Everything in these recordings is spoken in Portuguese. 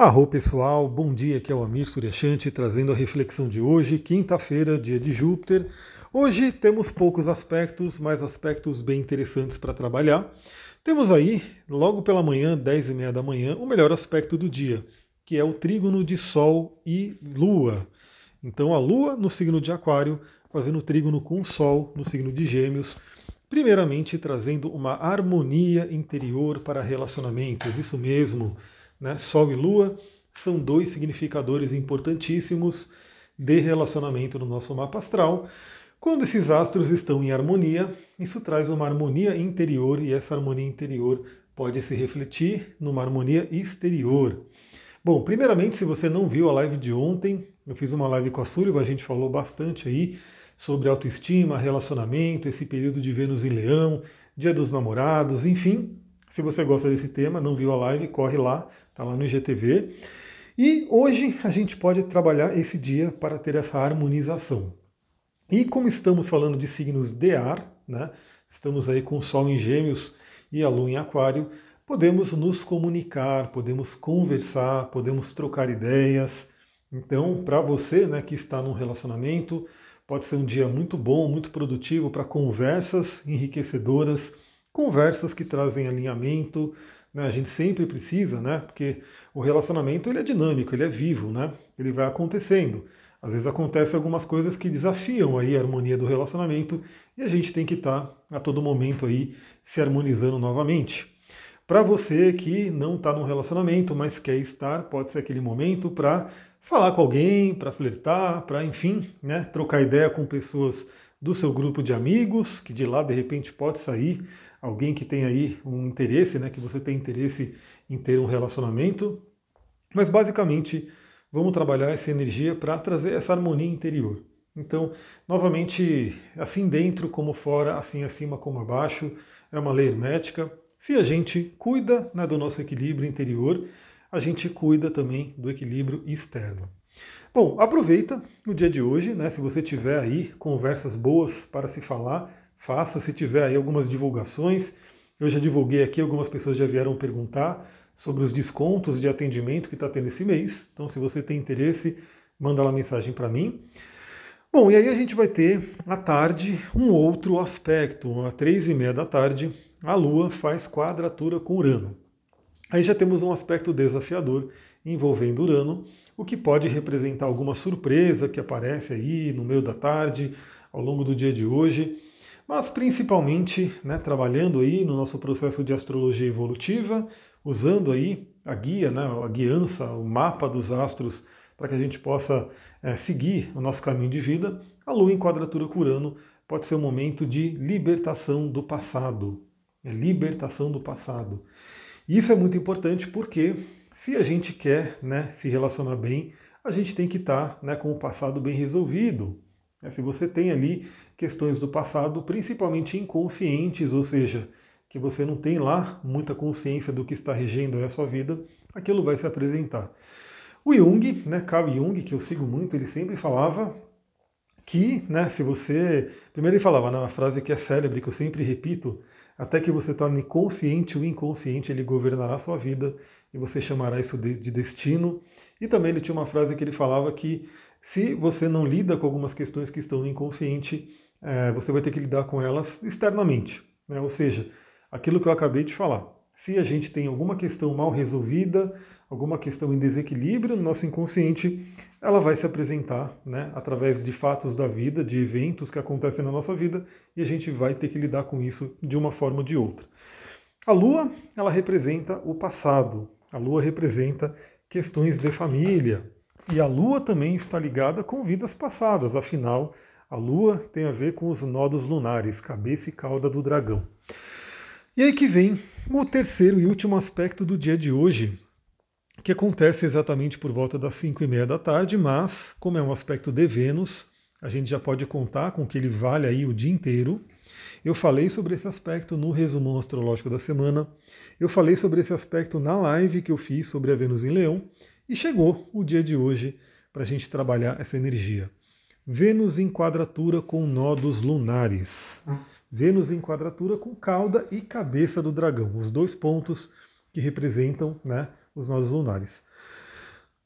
Arro pessoal, bom dia, aqui é o Amir Suryashanti trazendo a reflexão de hoje, quinta-feira, dia de Júpiter. Hoje temos poucos aspectos, mas aspectos bem interessantes para trabalhar. Temos aí, logo pela manhã, 10 e meia da manhã, o melhor aspecto do dia, que é o trígono de Sol e Lua. Então a Lua no signo de Aquário, fazendo trígono com o Sol no signo de Gêmeos, primeiramente trazendo uma harmonia interior para relacionamentos, isso mesmo né? Sol e Lua são dois significadores importantíssimos de relacionamento no nosso mapa astral. Quando esses astros estão em harmonia, isso traz uma harmonia interior e essa harmonia interior pode se refletir numa harmonia exterior. Bom, primeiramente, se você não viu a live de ontem, eu fiz uma live com a Súliva, a gente falou bastante aí sobre autoestima, relacionamento, esse período de Vênus em Leão, Dia dos Namorados, enfim. Se você gosta desse tema, não viu a live, corre lá, está lá no IGTV. E hoje a gente pode trabalhar esse dia para ter essa harmonização. E como estamos falando de signos de ar, né? Estamos aí com o Sol em Gêmeos e a Lua em Aquário, podemos nos comunicar, podemos conversar, podemos trocar ideias. Então, para você, né, que está num relacionamento, pode ser um dia muito bom, muito produtivo para conversas enriquecedoras, conversas que trazem alinhamento, né? A gente sempre precisa, né? Porque o relacionamento ele é dinâmico, ele é vivo, né? Ele vai acontecendo. Às vezes acontecem algumas coisas que desafiam aí a harmonia do relacionamento e a gente tem que estar tá, a todo momento aí se harmonizando novamente. Para você que não está num relacionamento, mas quer estar, pode ser aquele momento para falar com alguém, para flertar, para enfim, né, trocar ideia com pessoas do seu grupo de amigos, que de lá de repente pode sair alguém que tem aí um interesse, né, que você tem interesse em ter um relacionamento. Mas basicamente, vamos trabalhar essa energia para trazer essa harmonia interior. Então, novamente, assim dentro como fora, assim acima como abaixo, é uma lei hermética. Se a gente cuida né, do nosso equilíbrio interior, a gente cuida também do equilíbrio externo. Bom, aproveita o dia de hoje, né? Se você tiver aí conversas boas para se falar, faça. Se tiver aí algumas divulgações, eu já divulguei aqui, algumas pessoas já vieram perguntar sobre os descontos de atendimento que está tendo esse mês. Então, se você tem interesse, manda lá mensagem para mim. Bom, e aí a gente vai ter à tarde um outro aspecto. Às três e meia da tarde, a Lua faz quadratura com Urano. Aí já temos um aspecto desafiador envolvendo Urano, o que pode representar alguma surpresa que aparece aí no meio da tarde, ao longo do dia de hoje mas principalmente né, trabalhando aí no nosso processo de astrologia evolutiva, usando aí a guia, né, a guiança, o mapa dos astros, para que a gente possa é, seguir o nosso caminho de vida, a Lua em quadratura com Urano pode ser um momento de libertação do passado. É libertação do passado. Isso é muito importante porque se a gente quer né, se relacionar bem, a gente tem que estar tá, né, com o passado bem resolvido. É, se você tem ali questões do passado, principalmente inconscientes, ou seja, que você não tem lá muita consciência do que está regendo a sua vida, aquilo vai se apresentar. O Jung, né, Carl Jung, que eu sigo muito, ele sempre falava que, né, se você. Primeiro ele falava na né, frase que é célebre, que eu sempre repito, até que você torne consciente o inconsciente, ele governará a sua vida e você chamará isso de, de destino. E também ele tinha uma frase que ele falava que se você não lida com algumas questões que estão no inconsciente, é, você vai ter que lidar com elas externamente. Né? Ou seja, aquilo que eu acabei de falar. Se a gente tem alguma questão mal resolvida, alguma questão em desequilíbrio no nosso inconsciente, ela vai se apresentar né, através de fatos da vida, de eventos que acontecem na nossa vida, e a gente vai ter que lidar com isso de uma forma ou de outra. A Lua, ela representa o passado. A Lua representa questões de família, e a Lua também está ligada com vidas passadas, afinal, a Lua tem a ver com os nodos lunares, cabeça e cauda do dragão. E aí que vem o terceiro e último aspecto do dia de hoje, que acontece exatamente por volta das 5 e meia da tarde, mas como é um aspecto de Vênus, a gente já pode contar com que ele vale aí o dia inteiro. Eu falei sobre esse aspecto no resumão astrológico da semana. Eu falei sobre esse aspecto na live que eu fiz sobre a Vênus em Leão. E chegou o dia de hoje para a gente trabalhar essa energia. Vênus em quadratura com nodos lunares. Vênus em quadratura com cauda e cabeça do dragão, os dois pontos que representam né, os nodos lunares.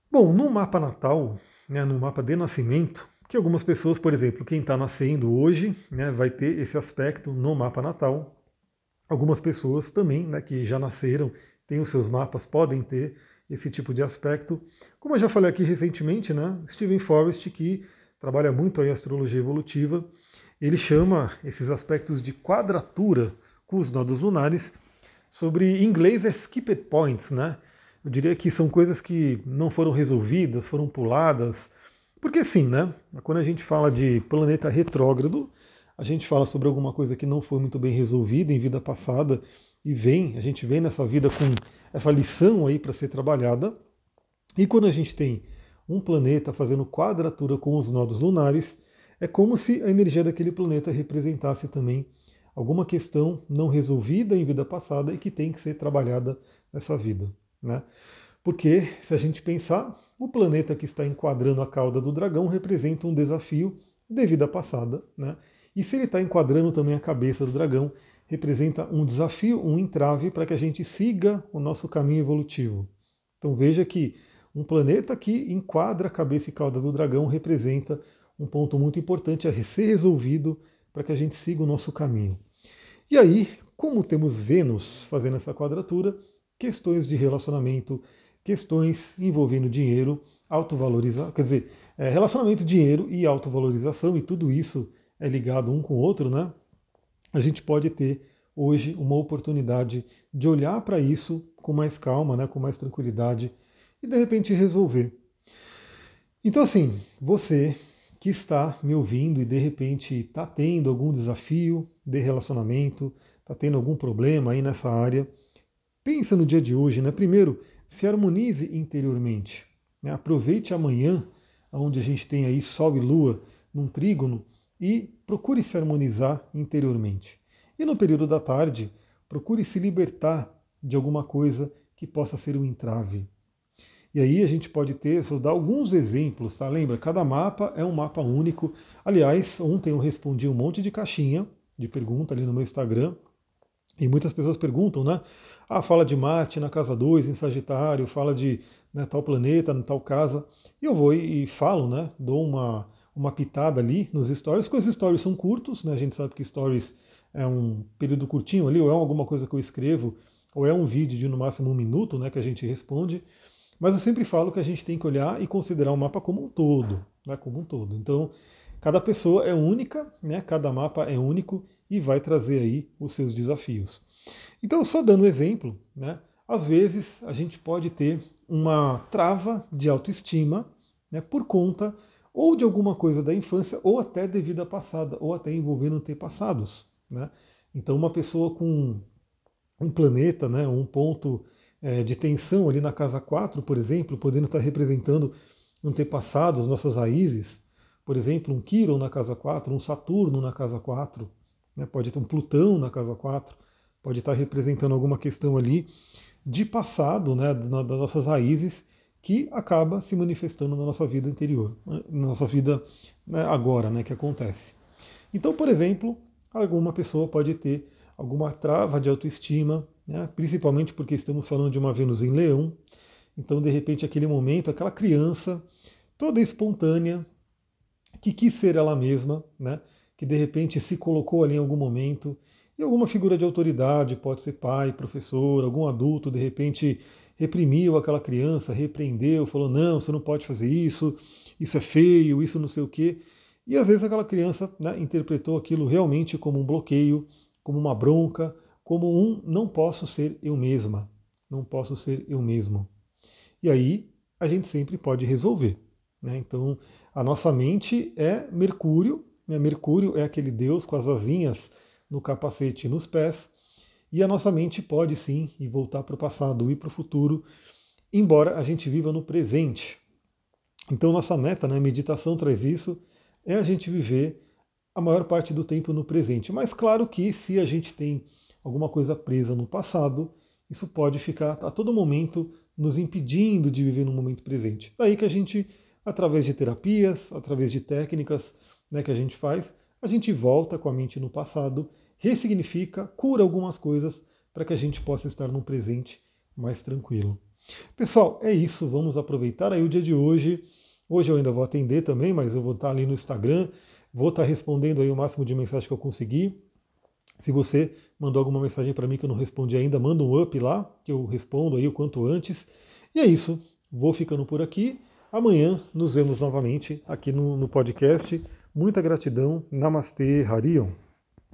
Bom, no mapa natal, né, no mapa de nascimento, que algumas pessoas, por exemplo, quem está nascendo hoje, né, vai ter esse aspecto no mapa natal. Algumas pessoas também, né, que já nasceram, têm os seus mapas, podem ter esse tipo de aspecto. Como eu já falei aqui recentemente, né, Stephen Forrest, que trabalha muito a astrologia evolutiva, ele chama esses aspectos de quadratura com os nodos lunares, sobre em inglês é skipped points, né? Eu diria que são coisas que não foram resolvidas, foram puladas, porque sim, né? Quando a gente fala de planeta retrógrado, a gente fala sobre alguma coisa que não foi muito bem resolvida em vida passada e vem, a gente vem nessa vida com essa lição aí para ser trabalhada. E quando a gente tem um planeta fazendo quadratura com os nodos lunares, é como se a energia daquele planeta representasse também alguma questão não resolvida em vida passada e que tem que ser trabalhada nessa vida, né? Porque, se a gente pensar, o planeta que está enquadrando a cauda do dragão representa um desafio de vida passada, né? E se ele está enquadrando também a cabeça do dragão, representa um desafio, um entrave para que a gente siga o nosso caminho evolutivo. Então veja que um planeta que enquadra a cabeça e cauda do dragão representa um ponto muito importante a ser resolvido para que a gente siga o nosso caminho. E aí, como temos Vênus fazendo essa quadratura, questões de relacionamento, questões envolvendo dinheiro, autovalorizar, quer dizer, é, relacionamento, dinheiro e autovalorização, e tudo isso é ligado um com o outro, né? A gente pode ter hoje uma oportunidade de olhar para isso com mais calma, né, com mais tranquilidade e de repente resolver. Então, assim, você que está me ouvindo e de repente está tendo algum desafio de relacionamento, está tendo algum problema aí nessa área, pensa no dia de hoje, né? Primeiro, se harmonize interiormente. Né? Aproveite amanhã, onde a gente tem aí Sol e Lua num trígono, e procure se harmonizar interiormente. E no período da tarde, procure se libertar de alguma coisa que possa ser um entrave. E aí a gente pode ter, só dar alguns exemplos, tá? Lembra, cada mapa é um mapa único. Aliás, ontem eu respondi um monte de caixinha de pergunta ali no meu Instagram, e muitas pessoas perguntam, né? Ah, fala de Marte na casa 2, em Sagitário, fala de né, tal planeta, em tal casa. E eu vou e, falo, né? Dou uma, uma pitada ali nos stories, porque os stories são curtos, né? A gente sabe que stories é um período curtinho ali, ou é alguma coisa que eu escrevo, ou é um vídeo de no máximo um minuto, né? Que a gente responde. Mas eu sempre falo que a gente tem que olhar e considerar o mapa como um todo, né? Como um todo. Então, Cada pessoa é única, né? cada mapa é único e vai trazer aí os seus desafios. Então, só dando um exemplo, né? às vezes a gente pode ter uma trava de autoestima né? por conta ou de alguma coisa da infância, ou até de vida passada, ou até envolvendo antepassados. Né? Então, uma pessoa com um planeta, né? um ponto é, de tensão ali na casa 4, por exemplo, podendo estar representando antepassados, nossas raízes, por exemplo, um Quiron na casa 4, um Saturno na casa 4, né? pode ter um Plutão na casa 4, pode estar representando alguma questão ali de passado, né, das nossas raízes, que acaba se manifestando na nossa vida anterior, né, na nossa vida né, agora, né, que acontece. Então, por exemplo, alguma pessoa pode ter alguma trava de autoestima, né, principalmente porque estamos falando de uma Vênus em Leão. Então, de repente, aquele momento, aquela criança toda espontânea, que quis ser ela mesma, né? que de repente se colocou ali em algum momento, e alguma figura de autoridade, pode ser pai, professor, algum adulto, de repente reprimiu aquela criança, repreendeu, falou: não, você não pode fazer isso, isso é feio, isso não sei o quê. E às vezes aquela criança né, interpretou aquilo realmente como um bloqueio, como uma bronca, como um não posso ser eu mesma, não posso ser eu mesmo. E aí a gente sempre pode resolver. Né? Então, a nossa mente é Mercúrio, né? Mercúrio é aquele deus com as asinhas no capacete e nos pés, e a nossa mente pode sim ir voltar para o passado e para o futuro, embora a gente viva no presente. Então, nossa meta, né, meditação traz isso, é a gente viver a maior parte do tempo no presente. Mas claro que se a gente tem alguma coisa presa no passado, isso pode ficar a todo momento nos impedindo de viver no momento presente. Daí que a gente através de terapias, através de técnicas né, que a gente faz, a gente volta com a mente no passado, ressignifica, cura algumas coisas para que a gente possa estar num presente mais tranquilo. Pessoal, é isso. Vamos aproveitar aí o dia de hoje. Hoje eu ainda vou atender também, mas eu vou estar ali no Instagram. Vou estar respondendo aí o máximo de mensagem que eu conseguir. Se você mandou alguma mensagem para mim que eu não respondi ainda, manda um up lá, que eu respondo aí o quanto antes. E é isso. Vou ficando por aqui. Amanhã nos vemos novamente aqui no, no podcast. Muita gratidão. Namastê, Harion.